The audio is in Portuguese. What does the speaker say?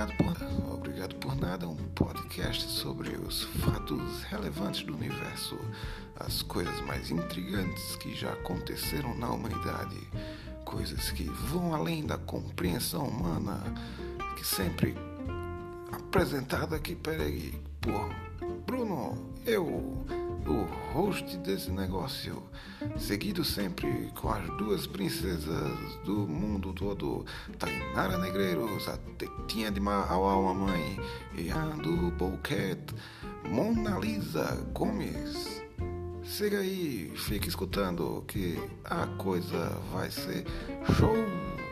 Obrigado por, obrigado por nada, um podcast sobre os fatos relevantes do universo, as coisas mais intrigantes que já aconteceram na humanidade, coisas que vão além da compreensão humana, que sempre apresentada aqui, peraí, por Bruno, eu host desse negócio, seguido sempre com as duas princesas do mundo todo, Tainara Negreiros, a tetinha de Mauá Mamãe e a do Bouquet, Mona Lisa Gomes. Siga aí, fique escutando que a coisa vai ser show!